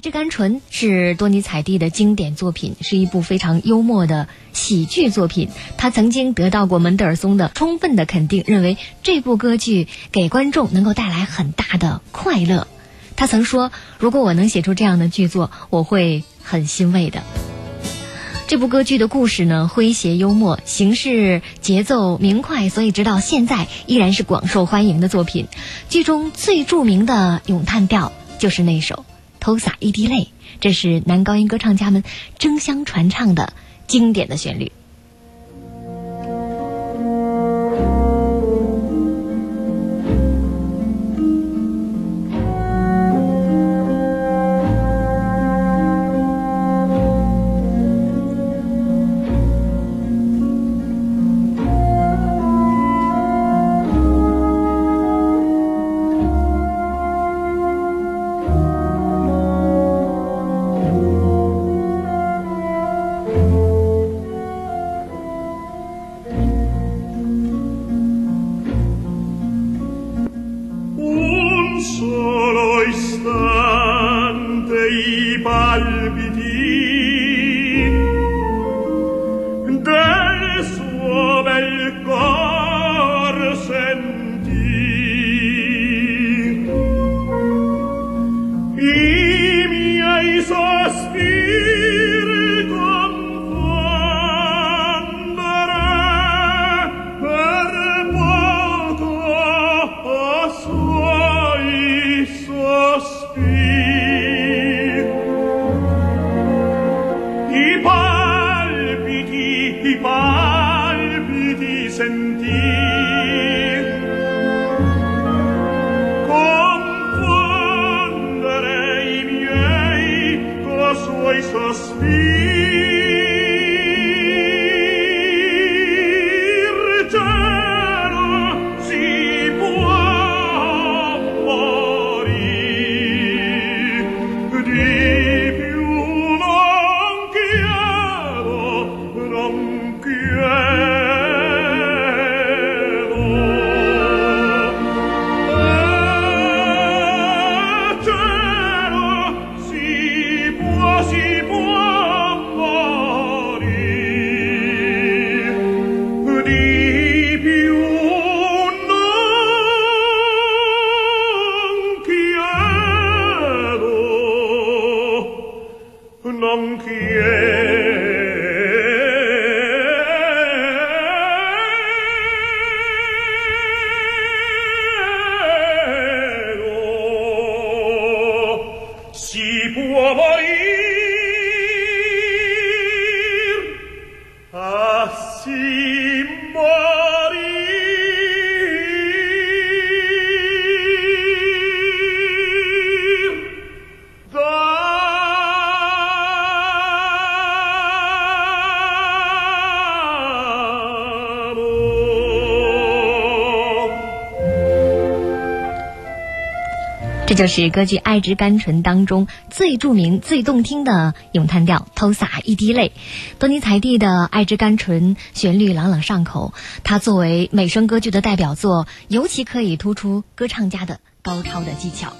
之甘醇》是多尼采蒂的经典作品，是一部非常幽默的喜剧作品。他曾经得到过门德尔松的充分的肯定，认为这部歌剧给观众能够带来很大的快乐。他曾说：“如果我能写出这样的剧作，我会很欣慰的。”这部歌剧的故事呢，诙谐幽默，形式节奏明快，所以直到现在依然是广受欢迎的作品。剧中最著名的咏叹调就是那首《偷洒一滴泪》，这是男高音歌唱家们争相传唱的经典的旋律。brillante i palpiti. Del suo bel cor sentì i miei sospiri albi di sentire quiero. see 这就是歌剧《爱之甘醇》当中最著名、最动听的咏叹调《偷洒一滴泪》。多尼采蒂的《爱之甘醇》旋律朗朗上口，它作为美声歌剧的代表作，尤其可以突出歌唱家的高超的技巧。